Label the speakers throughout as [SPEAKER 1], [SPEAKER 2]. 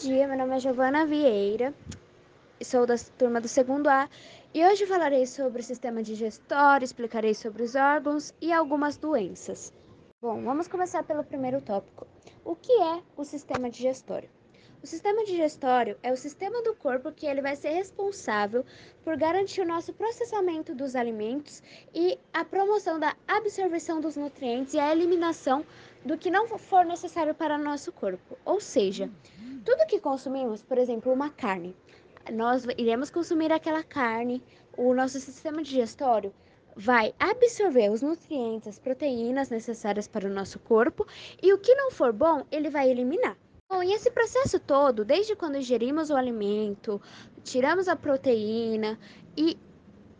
[SPEAKER 1] dia, meu nome é Giovana Vieira, sou da turma do segundo A e hoje falarei sobre o sistema digestório, explicarei sobre os órgãos e algumas doenças. Bom, vamos começar pelo primeiro tópico. O que é o sistema digestório? O sistema digestório é o sistema do corpo que ele vai ser responsável por garantir o nosso processamento dos alimentos e a promoção da absorção dos nutrientes e a eliminação do que não for necessário para o nosso corpo. Ou seja, tudo que consumimos, por exemplo, uma carne, nós iremos consumir aquela carne, o nosso sistema digestório vai absorver os nutrientes, as proteínas necessárias para o nosso corpo e o que não for bom, ele vai eliminar. Bom, e esse processo todo, desde quando ingerimos o alimento, tiramos a proteína e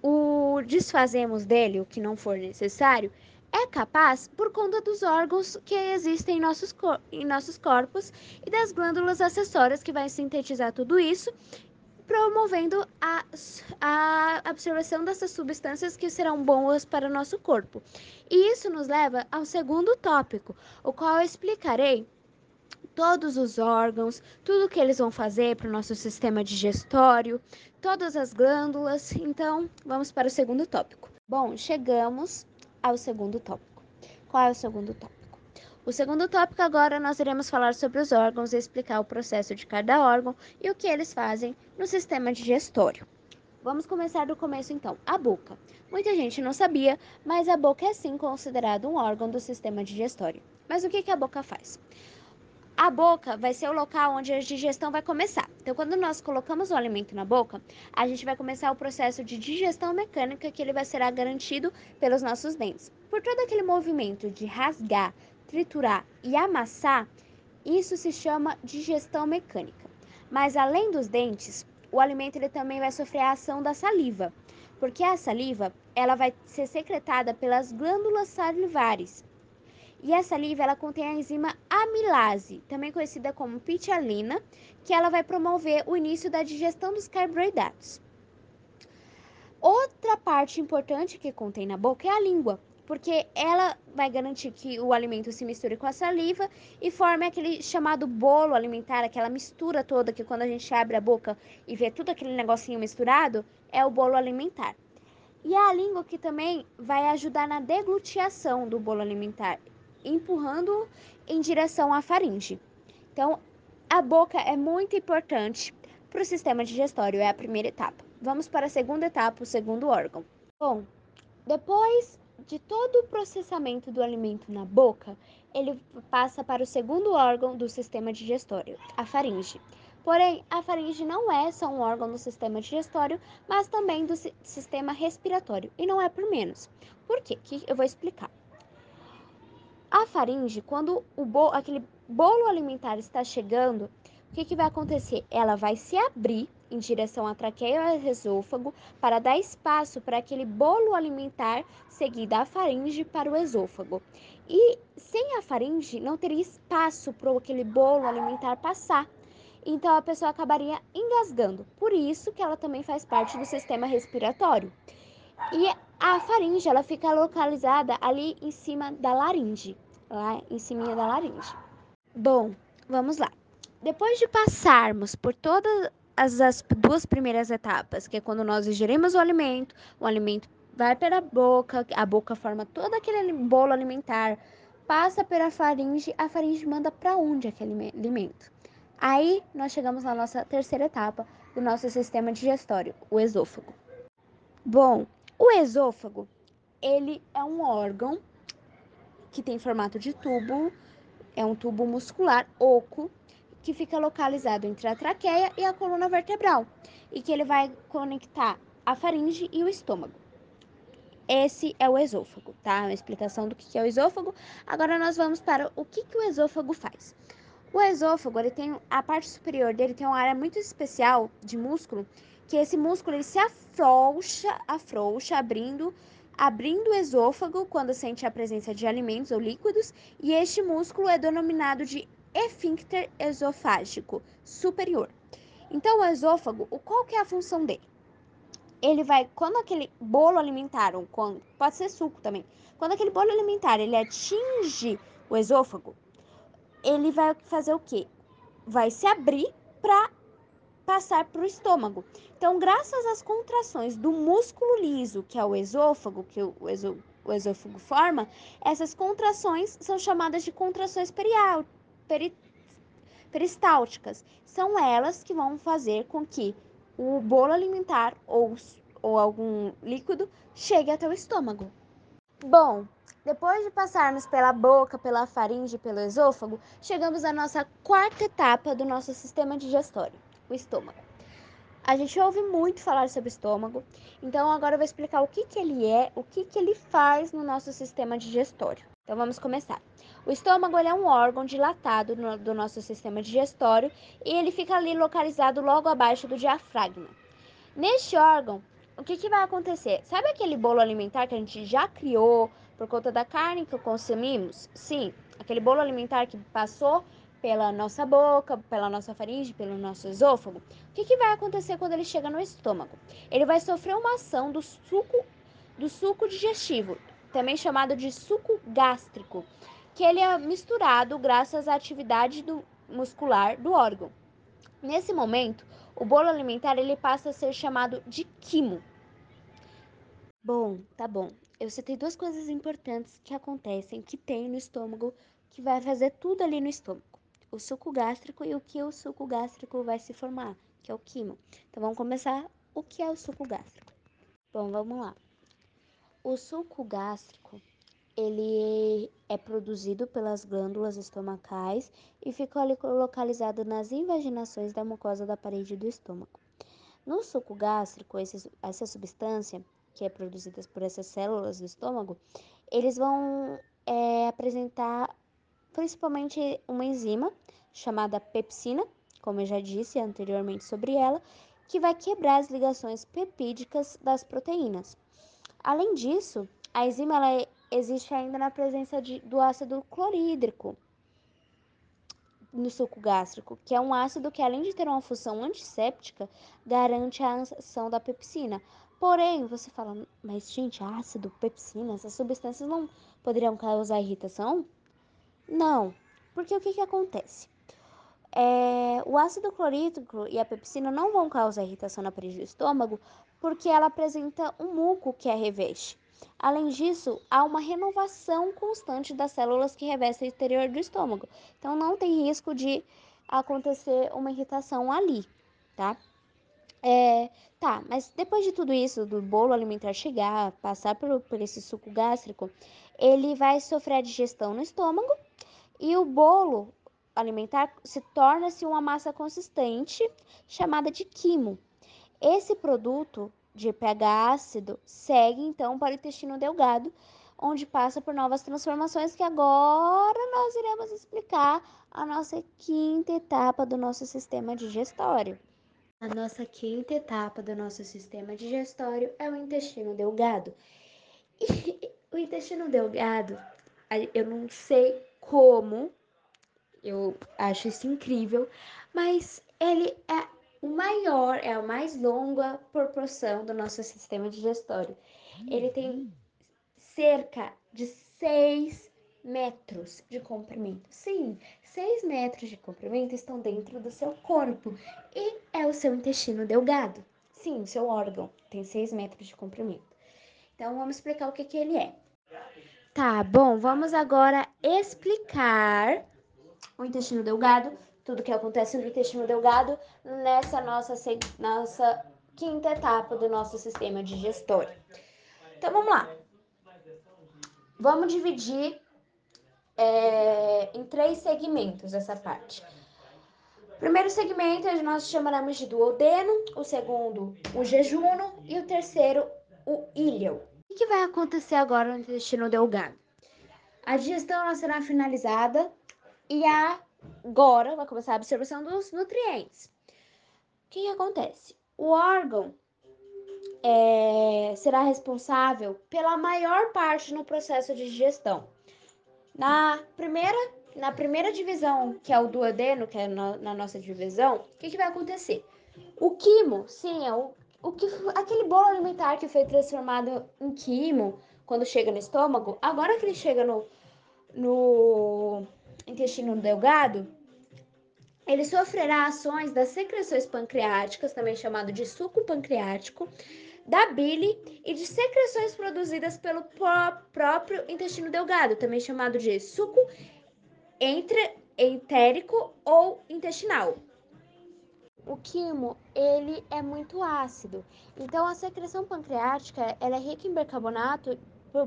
[SPEAKER 1] o desfazemos dele, o que não for necessário, é capaz por conta dos órgãos que existem em nossos, em nossos corpos e das glândulas acessórias que vai sintetizar tudo isso, promovendo a, a absorção dessas substâncias que serão boas para o nosso corpo. E isso nos leva ao segundo tópico, o qual eu explicarei todos os órgãos, tudo que eles vão fazer para o nosso sistema digestório, todas as glândulas. Então, vamos para o segundo tópico. Bom, chegamos ao segundo tópico. Qual é o segundo tópico? O segundo tópico agora nós iremos falar sobre os órgãos e explicar o processo de cada órgão e o que eles fazem no sistema digestório. Vamos começar do começo então. A boca. Muita gente não sabia, mas a boca é sim considerada um órgão do sistema digestório. Mas o que, que a boca faz? A boca vai ser o local onde a digestão vai começar. Então, quando nós colocamos o alimento na boca, a gente vai começar o processo de digestão mecânica que ele vai ser garantido pelos nossos dentes. Por todo aquele movimento de rasgar, triturar e amassar, isso se chama digestão mecânica. Mas além dos dentes, o alimento ele também vai sofrer a ação da saliva, porque a saliva ela vai ser secretada pelas glândulas salivares e a saliva ela contém a enzima amilase, também conhecida como pitialina, que ela vai promover o início da digestão dos carboidratos. Outra parte importante que contém na boca é a língua, porque ela vai garantir que o alimento se misture com a saliva e forme aquele chamado bolo alimentar, aquela mistura toda que quando a gente abre a boca e vê tudo aquele negocinho misturado, é o bolo alimentar. E a língua que também vai ajudar na deglutiação do bolo alimentar empurrando em direção à faringe. Então, a boca é muito importante para o sistema digestório, é a primeira etapa. Vamos para a segunda etapa, o segundo órgão. Bom, depois de todo o processamento do alimento na boca, ele passa para o segundo órgão do sistema digestório, a faringe. Porém, a faringe não é só um órgão do sistema digestório, mas também do sistema respiratório, e não é por menos. Por quê? Que eu vou explicar. A faringe, quando o bolo, aquele bolo alimentar está chegando, o que, que vai acontecer? Ela vai se abrir em direção à traqueia e ao esôfago para dar espaço para aquele bolo alimentar seguir da faringe para o esôfago. E sem a faringe não teria espaço para aquele bolo alimentar passar. Então a pessoa acabaria engasgando. Por isso que ela também faz parte do sistema respiratório. E a faringe, ela fica localizada ali em cima da laringe, lá em cima da laringe. Bom, vamos lá. Depois de passarmos por todas as, as duas primeiras etapas, que é quando nós ingerimos o alimento, o alimento vai para a boca, a boca forma todo aquele bolo alimentar, passa pela faringe, a faringe manda para onde aquele alimento. Aí nós chegamos na nossa terceira etapa do nosso sistema digestório, o esôfago. Bom, o esôfago, ele é um órgão que tem formato de tubo, é um tubo muscular oco que fica localizado entre a traqueia e a coluna vertebral e que ele vai conectar a faringe e o estômago. Esse é o esôfago, tá? Uma explicação do que é o esôfago. Agora nós vamos para o que, que o esôfago faz. O esôfago, ele tem a parte superior dele tem uma área muito especial de músculo que esse músculo ele se afrouxa, afrouxa, abrindo, abrindo o esôfago quando sente a presença de alimentos ou líquidos, e este músculo é denominado de esfíncter esofágico superior. Então, o esôfago, qual que é a função dele? Ele vai, quando aquele bolo alimentar, ou quando, pode ser suco também, quando aquele bolo alimentar ele atinge o esôfago, ele vai fazer o quê? Vai se abrir para passar para o estômago. Então, graças às contrações do músculo liso, que é o esôfago, que o, esô, o esôfago forma, essas contrações são chamadas de contrações perial, peri, peristálticas. São elas que vão fazer com que o bolo alimentar ou, ou algum líquido chegue até o estômago. Bom, depois de passarmos pela boca, pela faringe, pelo esôfago, chegamos à nossa quarta etapa do nosso sistema digestório o estômago. A gente ouve muito falar sobre estômago, então agora eu vou explicar o que, que ele é, o que, que ele faz no nosso sistema digestório. Então vamos começar. O estômago é um órgão dilatado no, do nosso sistema digestório e ele fica ali localizado logo abaixo do diafragma. Neste órgão, o que, que vai acontecer? Sabe aquele bolo alimentar que a gente já criou por conta da carne que consumimos? Sim, aquele bolo alimentar que passou pela nossa boca, pela nossa faringe, pelo nosso esôfago, o que, que vai acontecer quando ele chega no estômago? Ele vai sofrer uma ação do suco, do suco digestivo, também chamado de suco gástrico, que ele é misturado graças à atividade do, muscular do órgão. Nesse momento, o bolo alimentar ele passa a ser chamado de quimo. Bom, tá bom. Eu citei duas coisas importantes que acontecem, que tem no estômago, que vai fazer tudo ali no estômago o suco gástrico e o que o suco gástrico vai se formar, que é o quimo. Então vamos começar. O que é o suco gástrico? Bom, vamos lá. O suco gástrico ele é produzido pelas glândulas estomacais e fica localizado nas invaginações da mucosa da parede do estômago. No suco gástrico, esse, essa substância que é produzida por essas células do estômago, eles vão é, apresentar principalmente uma enzima chamada pepsina, como eu já disse anteriormente sobre ela, que vai quebrar as ligações pepídicas das proteínas. Além disso, a enzima ela existe ainda na presença de, do ácido clorídrico no suco gástrico, que é um ácido que, além de ter uma função antisséptica, garante a ação da pepsina. Porém, você fala, mas gente, ácido, pepsina, essas substâncias não poderiam causar irritação? Não, porque o que, que acontece? É, o ácido clorídrico e a pepsina não vão causar irritação na parede do estômago porque ela apresenta um muco que a reveste. Além disso, há uma renovação constante das células que revestem o interior do estômago. Então, não tem risco de acontecer uma irritação ali, tá? É, tá, mas depois de tudo isso, do bolo alimentar chegar, passar por, por esse suco gástrico, ele vai sofrer a digestão no estômago e o bolo alimentar se torna-se uma massa consistente chamada de quimo. Esse produto de pH ácido segue então para o intestino delgado, onde passa por novas transformações que agora nós iremos explicar a nossa quinta etapa do nosso sistema digestório. A nossa quinta etapa do nosso sistema digestório é o intestino delgado. E o intestino delgado, eu não sei como, eu acho isso incrível, mas ele é o maior, é a mais longa proporção do nosso sistema digestório. Ele tem cerca de 6 metros de comprimento. Sim, 6 metros de comprimento estão dentro do seu corpo e é o seu intestino delgado. Sim, o seu órgão tem 6 metros de comprimento. Então vamos explicar o que, que ele é. Tá bom, vamos agora explicar o intestino delgado, tudo que acontece no intestino delgado nessa nossa, nossa quinta etapa do nosso sistema digestório. Então vamos lá. Vamos dividir é, em três segmentos essa parte. Primeiro segmento nós chamaremos de duodeno, o segundo o jejuno e o terceiro o íleo. O que vai acontecer agora no intestino delgado? A digestão será finalizada e agora vai começar a absorção dos nutrientes. O que, que acontece? O órgão é, será responsável pela maior parte no processo de digestão. Na primeira, na primeira divisão, que é o duodeno, que é no, na nossa divisão, o que, que vai acontecer? O quimo, sim, é o, o que, aquele bolo alimentar que foi transformado em quimo quando chega no estômago, agora que ele chega no, no intestino delgado, ele sofrerá ações das secreções pancreáticas, também chamado de suco pancreático, da bile e de secreções produzidas pelo próprio intestino delgado, também chamado de suco entre entérico ou intestinal. O quimo, ele é muito ácido. Então a secreção pancreática, ela é rica em bicarbonato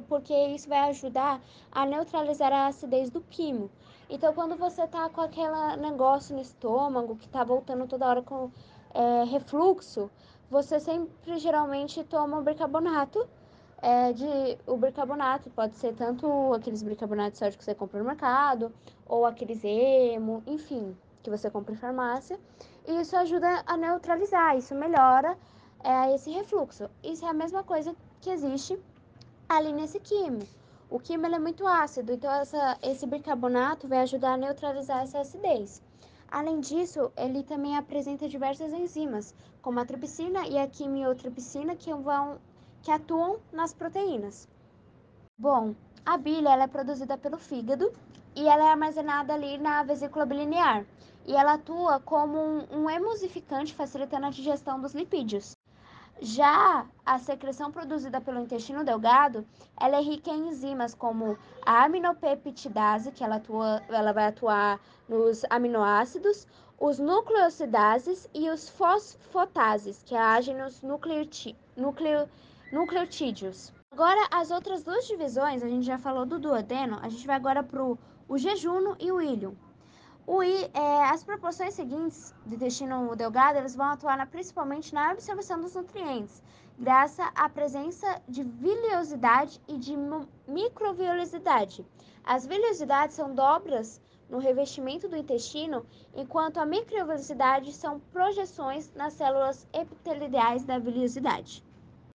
[SPEAKER 1] porque isso vai ajudar a neutralizar a acidez do quimo. Então quando você tá com aquele negócio no estômago que tá voltando toda hora com é, refluxo, você sempre geralmente toma bicarbonato é, de o bicarbonato pode ser tanto aqueles bicarbonatos sódio que você compra no mercado ou aqueles emo, enfim, que você compra em farmácia. E isso ajuda a neutralizar, isso melhora é, esse refluxo. Isso é a mesma coisa que existe ali nesse quimo. O quimo é muito ácido, então essa, esse bicarbonato vai ajudar a neutralizar essa acidez. Além disso, ele também apresenta diversas enzimas, como a tripsina e a quimiotripsina, que vão que atuam nas proteínas. Bom, a bile ela é produzida pelo fígado e ela é armazenada ali na vesícula bilinear. E ela atua como um, um emulsificante, facilitando a digestão dos lipídios. Já a secreção produzida pelo intestino delgado, ela é rica em enzimas como a aminopeptidase, que ela, atua, ela vai atuar nos aminoácidos, os nucleosidases e os fosfotases, que agem nos nucleotídeos. Agora, as outras duas divisões, a gente já falou do duodeno, a gente vai agora para o jejuno e o íleo. I, é, as proporções seguintes do intestino delgado, eles vão atuar na, principalmente na absorção dos nutrientes, graças à presença de viliosidade e de microviosidade. As viliosidades são dobras no revestimento do intestino, enquanto a microviosidade são projeções nas células epiteliais da viliosidade.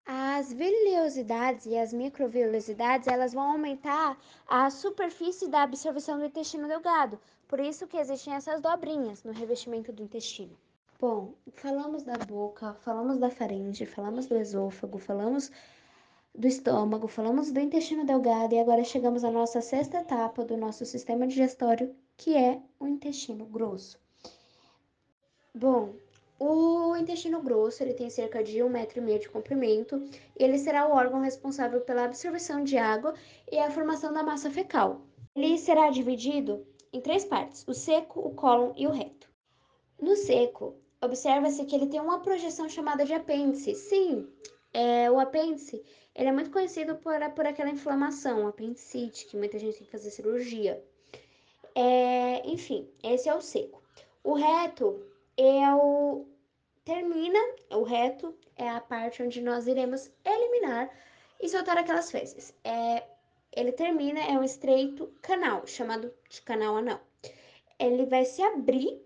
[SPEAKER 1] As viliosidades e as microviosidades, elas vão aumentar a superfície da absorção do intestino delgado. Por isso que existem essas dobrinhas no revestimento do intestino. Bom, falamos da boca, falamos da faringe, falamos do esôfago, falamos do estômago, falamos do intestino delgado e agora chegamos à nossa sexta etapa do nosso sistema digestório, que é o intestino grosso. Bom, o intestino grosso ele tem cerca de um metro e meio de comprimento e ele será o órgão responsável pela absorção de água e a formação da massa fecal. Ele será dividido em três partes: o seco, o cólon e o reto. No seco, observa-se que ele tem uma projeção chamada de apêndice. Sim, é, o apêndice ele é muito conhecido por, por aquela inflamação, apendicite, que muita gente tem que fazer cirurgia. É, enfim, esse é o seco. O reto é o termina, o reto é a parte onde nós iremos eliminar e soltar aquelas fezes. É, ele termina, é um estreito canal, chamado de canal anal. Ele vai se abrir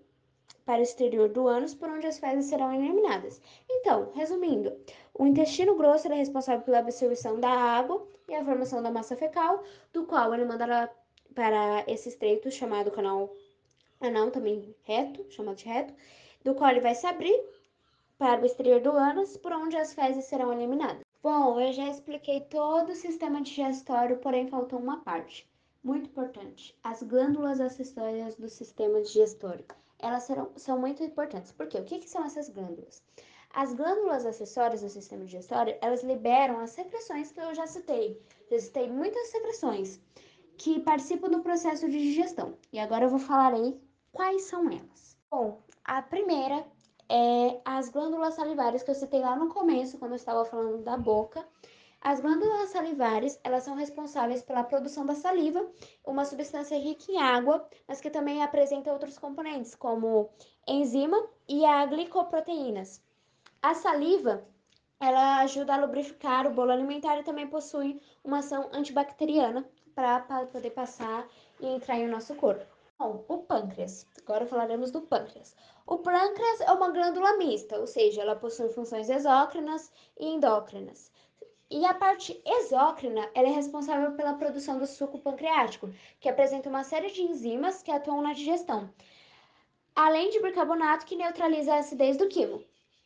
[SPEAKER 1] para o exterior do ânus, por onde as fezes serão eliminadas. Então, resumindo, o intestino grosso é responsável pela absorção da água e a formação da massa fecal, do qual ele manda para esse estreito chamado canal anal, também reto, chamado de reto, do qual ele vai se abrir para o exterior do ânus, por onde as fezes serão eliminadas. Bom, eu já expliquei todo o sistema digestório, porém faltou uma parte muito importante: as glândulas acessórias do sistema digestório. Elas serão, são muito importantes. Por quê? O que, que são essas glândulas? As glândulas acessórias do sistema digestório, elas liberam as secreções que eu já citei. Já citei muitas secreções que participam do processo de digestão. E agora eu vou falar aí quais são elas. Bom, a primeira é as glândulas salivares que eu citei lá no começo, quando eu estava falando da boca. As glândulas salivares, elas são responsáveis pela produção da saliva, uma substância rica em água, mas que também apresenta outros componentes, como enzima e a glicoproteínas. A saliva, ela ajuda a lubrificar o bolo alimentar e também possui uma ação antibacteriana para poder passar e entrar em nosso corpo. Bom, o pâncreas. Agora falaremos do pâncreas. O pâncreas é uma glândula mista, ou seja, ela possui funções exócrinas e endócrinas. E a parte exócrina, ela é responsável pela produção do suco pancreático, que apresenta uma série de enzimas que atuam na digestão, além de bicarbonato que neutraliza a acidez do quimo.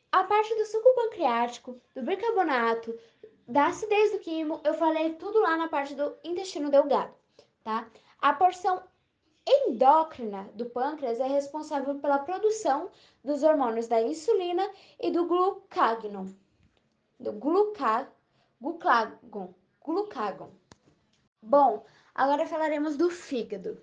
[SPEAKER 1] A parte do suco pancreático, do bicarbonato, da acidez do quimo, eu falei tudo lá na parte do intestino delgado, tá? A porção endócrina do pâncreas é responsável pela produção dos hormônios da insulina e do do gluca, glucagon, glucagon. Bom, agora falaremos do fígado.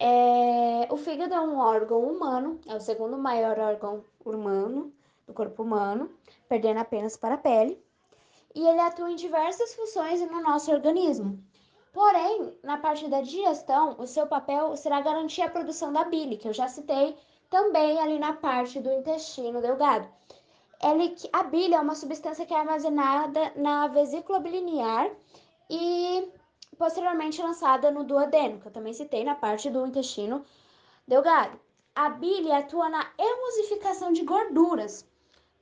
[SPEAKER 1] É, o fígado é um órgão humano, é o segundo maior órgão humano do corpo humano, perdendo apenas para a pele, e ele atua em diversas funções no nosso organismo. Porém, na parte da digestão, o seu papel será garantir a produção da bile, que eu já citei também ali na parte do intestino delgado. Ele, a bile é uma substância que é armazenada na vesícula biliar e posteriormente lançada no duodeno, que eu também citei na parte do intestino delgado. A bile atua na emulsificação de gorduras,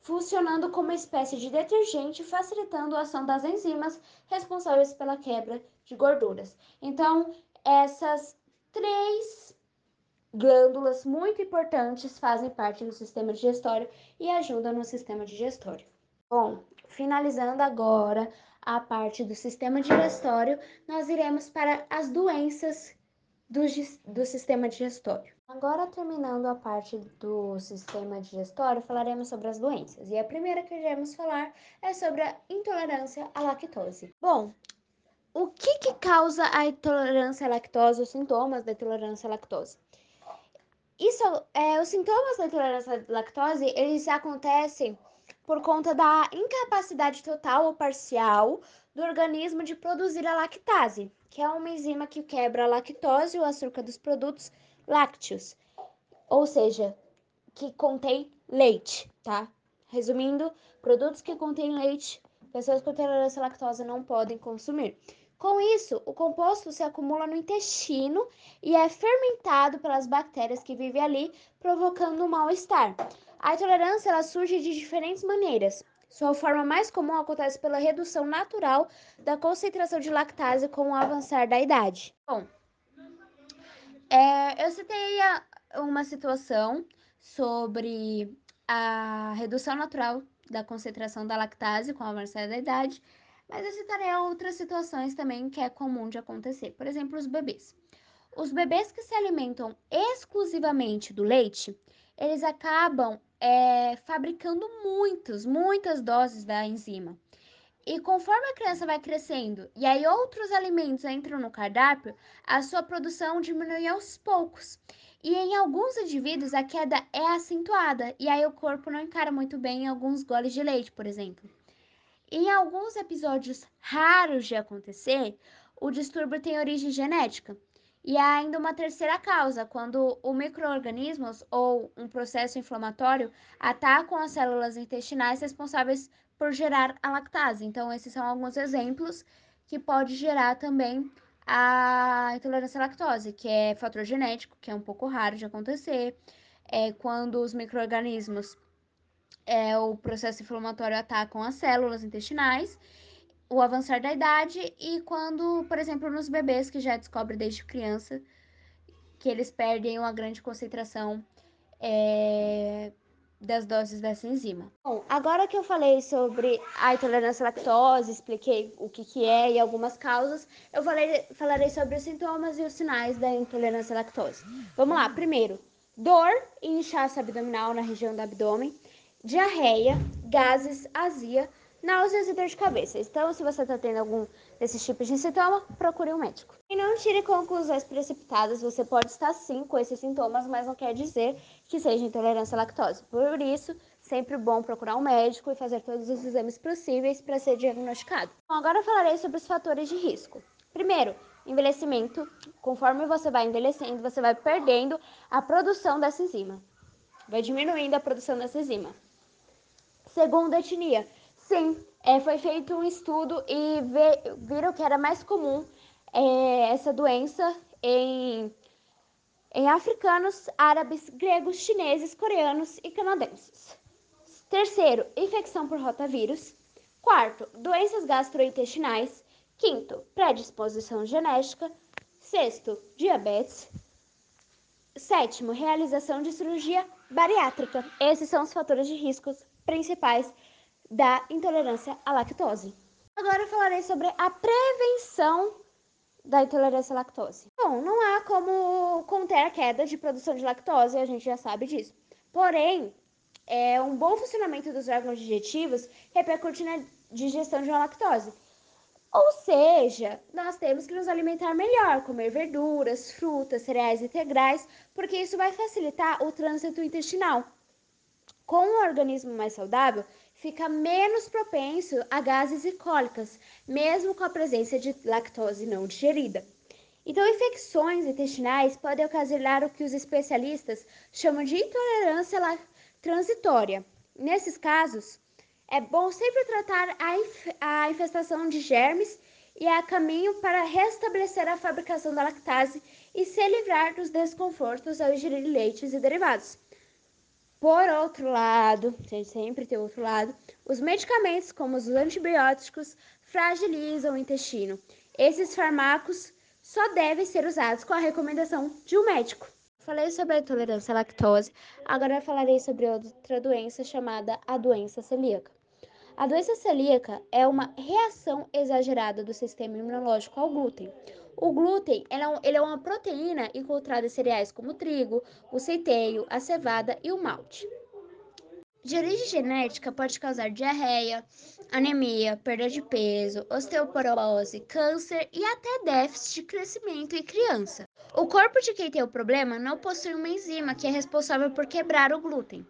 [SPEAKER 1] funcionando como uma espécie de detergente, facilitando a ação das enzimas responsáveis pela quebra de gorduras. Então, essas três glândulas muito importantes fazem parte do sistema digestório e ajudam no sistema digestório. Bom, finalizando agora a parte do sistema digestório, nós iremos para as doenças do, do sistema digestório. Agora, terminando a parte do sistema digestório, falaremos sobre as doenças. E a primeira que iremos falar é sobre a intolerância à lactose. Bom, o que, que causa a intolerância à lactose, os sintomas da intolerância à lactose? Isso, é, os sintomas da intolerância à lactose, eles acontecem por conta da incapacidade total ou parcial do organismo de produzir a lactase, que é uma enzima que quebra a lactose, o açúcar dos produtos lácteos, ou seja, que contém leite, tá? Resumindo, produtos que contêm leite, pessoas com intolerância à lactose não podem consumir. Com isso, o composto se acumula no intestino e é fermentado pelas bactérias que vivem ali, provocando um mal-estar. A intolerância ela surge de diferentes maneiras. Sua forma mais comum acontece pela redução natural da concentração de lactase com o avançar da idade. Bom, é, eu citei uma situação sobre a redução natural da concentração da lactase com o avançar da idade, mas eu citarei outras situações também que é comum de acontecer. Por exemplo, os bebês. Os bebês que se alimentam exclusivamente do leite, eles acabam é, fabricando muitos, muitas doses da enzima. E conforme a criança vai crescendo e aí outros alimentos entram no cardápio, a sua produção diminui aos poucos. E em alguns indivíduos a queda é acentuada e aí o corpo não encara muito bem alguns goles de leite, por exemplo. Em alguns episódios raros de acontecer, o distúrbio tem origem genética. E há ainda uma terceira causa, quando o microorganismos ou um processo inflamatório atacam as células intestinais responsáveis por gerar a lactase. Então, esses são alguns exemplos que pode gerar também a intolerância à lactose, que é fator genético, que é um pouco raro de acontecer, é quando os microorganismos, é, o processo inflamatório atacam as células intestinais, o avançar da idade e quando, por exemplo, nos bebês que já descobre desde criança que eles perdem uma grande concentração é, das doses dessa enzima. Bom, agora que eu falei sobre a intolerância à lactose, expliquei o que, que é e algumas causas, eu falei, falarei sobre os sintomas e os sinais da intolerância à lactose. Vamos lá, primeiro, dor e inchaço abdominal na região do abdômen, diarreia, gases, azia, náuseas e dor de cabeça. Então, se você está tendo algum desses tipos de sintoma, procure um médico. E não tire conclusões precipitadas, você pode estar sim com esses sintomas, mas não quer dizer que seja intolerância à lactose. Por isso, sempre bom procurar um médico e fazer todos os exames possíveis para ser diagnosticado. Bom, agora falarei sobre os fatores de risco. Primeiro, envelhecimento. Conforme você vai envelhecendo, você vai perdendo a produção dessa enzima. Vai diminuindo a produção dessa enzima. Segundo, etnia. Sim, é, foi feito um estudo e vê, viram que era mais comum é, essa doença em, em africanos, árabes, gregos, chineses, coreanos e canadenses. Terceiro, infecção por rotavírus. Quarto, doenças gastrointestinais. Quinto, predisposição genética. Sexto, diabetes. Sétimo, realização de cirurgia bariátrica. Esses são os fatores de riscos principais da intolerância à lactose. Agora falarei sobre a prevenção da intolerância à lactose. Bom, não há como conter a queda de produção de lactose, a gente já sabe disso. Porém, é, um bom funcionamento dos órgãos digestivos repercute na digestão de uma lactose. Ou seja, nós temos que nos alimentar melhor, comer verduras, frutas, cereais integrais, porque isso vai facilitar o trânsito intestinal. Com um organismo mais saudável, fica menos propenso a gases e cólicas, mesmo com a presença de lactose não digerida. Então, infecções intestinais podem ocasionar o que os especialistas chamam de intolerância transitória. Nesses casos, é bom sempre tratar a, inf a infestação de germes e há caminho para restabelecer a fabricação da lactase e se livrar dos desconfortos ao ingerir leites e derivados. Por outro lado, a gente sempre tem outro lado, os medicamentos, como os antibióticos, fragilizam o intestino. Esses fármacos só devem ser usados com a recomendação de um médico. Falei sobre a intolerância à lactose, agora falarei sobre outra doença chamada a doença celíaca. A doença celíaca é uma reação exagerada do sistema imunológico ao glúten. O glúten ele é uma proteína encontrada em cereais como o trigo, o centeio, a cevada e o malte de origem genética pode causar diarreia, anemia, perda de peso, osteoporose, câncer e até déficit de crescimento em criança. O corpo de quem tem o problema não possui uma enzima que é responsável por quebrar o glúten.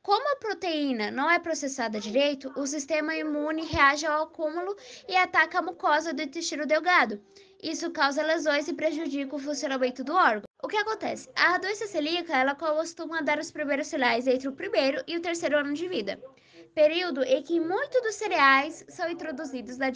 [SPEAKER 1] Como a proteína não é processada direito, o sistema imune reage ao acúmulo e ataca a mucosa do intestino delgado. Isso causa lesões e prejudica o funcionamento do órgão. O que acontece? A doença celíaca ela costuma dar os primeiros sinais entre o primeiro e o terceiro ano de vida, período em que muitos dos cereais são introduzidos na,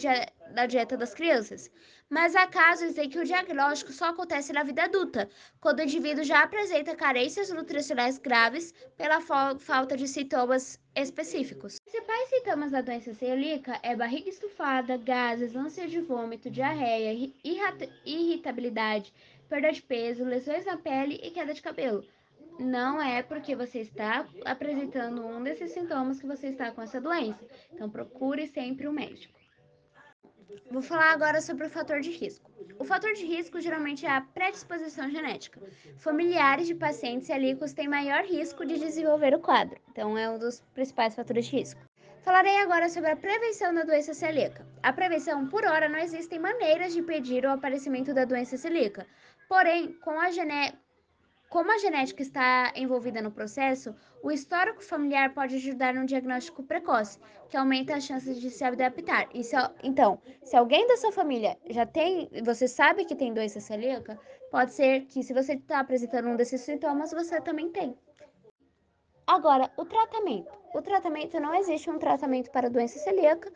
[SPEAKER 1] na dieta das crianças. Mas há casos em que o diagnóstico só acontece na vida adulta, quando o indivíduo já apresenta carências nutricionais graves pela fa falta de sintomas específicos. Os principais sintomas da doença celíaca é barriga estufada, gases, ânsia de vômito, diarreia, irritabilidade, perda de peso, lesões na pele e queda de cabelo. Não é porque você está apresentando um desses sintomas que você está com essa doença. Então procure sempre um médico. Vou falar agora sobre o fator de risco. O fator de risco geralmente é a predisposição genética. Familiares de pacientes celíacos têm maior risco de desenvolver o quadro, então é um dos principais fatores de risco. Falarei agora sobre a prevenção da doença celíaca. A prevenção, por hora, não existem maneiras de impedir o aparecimento da doença celíaca. Porém, com a gené como a genética está envolvida no processo, o histórico familiar pode ajudar no diagnóstico precoce, que aumenta as chances de se adaptar. Se, então, se alguém da sua família já tem, você sabe que tem doença celíaca, pode ser que se você está apresentando um desses sintomas, você também tem. Agora, o tratamento. O tratamento não existe um tratamento para doença celíaca,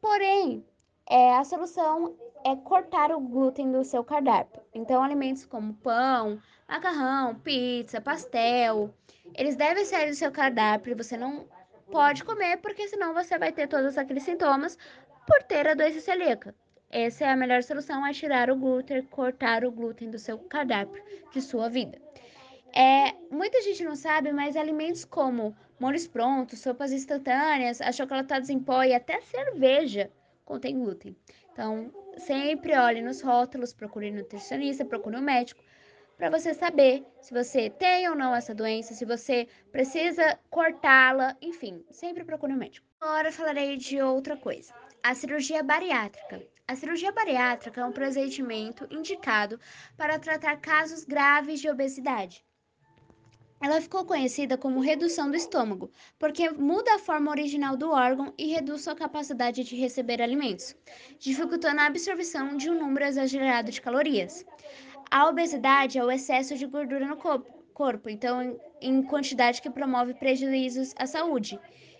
[SPEAKER 1] porém, é, a solução é cortar o glúten do seu cardápio. Então, alimentos como pão, macarrão, pizza, pastel, eles devem sair do seu cardápio. Você não pode comer, porque senão você vai ter todos aqueles sintomas por ter a doença celíaca. Essa é a melhor solução, é tirar o glúten, cortar o glúten do seu cardápio, de sua vida. É, muita gente não sabe, mas alimentos como molhos prontos, sopas instantâneas, achocolatados em pó e até cerveja contém glúten. Então, sempre olhe nos rótulos, procure nutricionista, procure um médico, para você saber se você tem ou não essa doença, se você precisa cortá-la, enfim, sempre procure um médico. Agora falarei de outra coisa. A cirurgia bariátrica. A cirurgia bariátrica é um procedimento indicado para tratar casos graves de obesidade. Ela ficou conhecida como redução do estômago, porque muda a forma original do órgão e reduz sua capacidade de receber alimentos, dificultando a absorção de um número exagerado de calorias. A obesidade é o excesso de gordura no corpo, então em quantidade que promove prejuízos à saúde.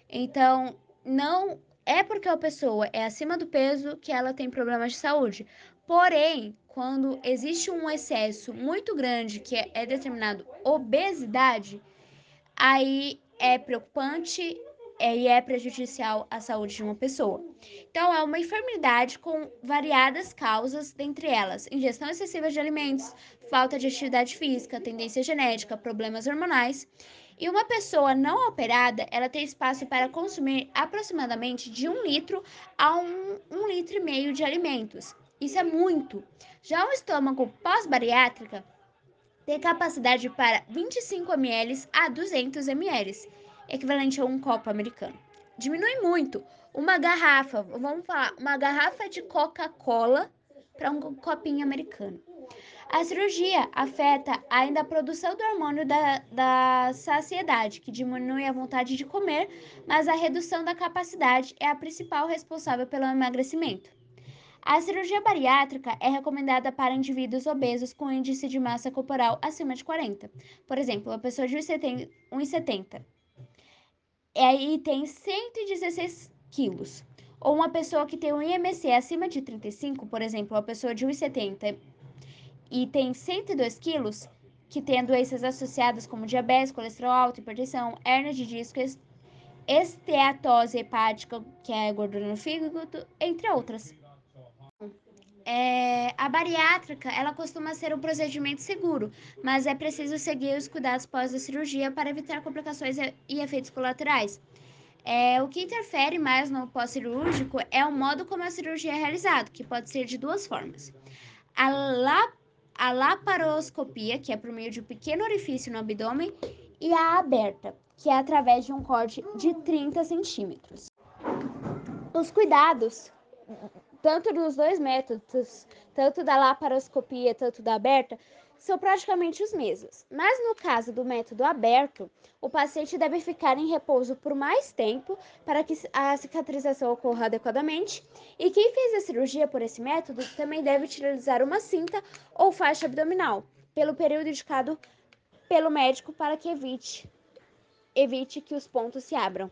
[SPEAKER 1] Então, não é porque a pessoa é acima do peso que ela tem problemas de saúde. Porém, quando existe um excesso muito grande que é, determinado obesidade, aí é preocupante é, e é prejudicial à saúde de uma pessoa. Então, é uma enfermidade com variadas causas, dentre elas ingestão excessiva de alimentos, falta de atividade física, tendência genética, problemas hormonais. E uma pessoa não operada, ela tem espaço para consumir aproximadamente de um litro a um, um litro e meio de alimentos. Isso é muito. Já o estômago pós-bariátrica tem capacidade para 25 ml a 200 ml, equivalente a um copo americano. Diminui muito. Uma garrafa, vamos falar, uma garrafa de Coca-Cola para um copinho americano. A cirurgia afeta ainda a produção do hormônio da, da saciedade, que diminui a vontade de comer, mas a redução da capacidade é a principal responsável pelo emagrecimento. A cirurgia bariátrica é recomendada para indivíduos obesos com índice de massa corporal acima de 40. Por exemplo, uma pessoa de 1,70 e aí tem 116 quilos. Ou uma pessoa que tem um IMC acima de 35, por exemplo, uma pessoa de 1,70 e tem 102 quilos, que tem doenças associadas como diabetes, colesterol alto, hipertensão, hernia de disco, esteatose hepática, que é gordura no fígado, entre outras. É, a bariátrica, ela costuma ser um procedimento seguro, mas é preciso seguir os cuidados pós a cirurgia para evitar complicações e efeitos colaterais. É, o que interfere mais no pós-cirúrgico é o modo como a cirurgia é realizada, que pode ser de duas formas. A, a laparoscopia, que é por meio de um pequeno orifício no abdômen, e a aberta, que é através de um corte de 30 centímetros. Os cuidados tanto dos dois métodos, tanto da laparoscopia, tanto da aberta, são praticamente os mesmos. Mas no caso do método aberto, o paciente deve ficar em repouso por mais tempo para que a cicatrização ocorra adequadamente. E quem fez a cirurgia por esse método também deve utilizar uma cinta ou faixa abdominal pelo período indicado pelo médico para que evite evite que os pontos se abram.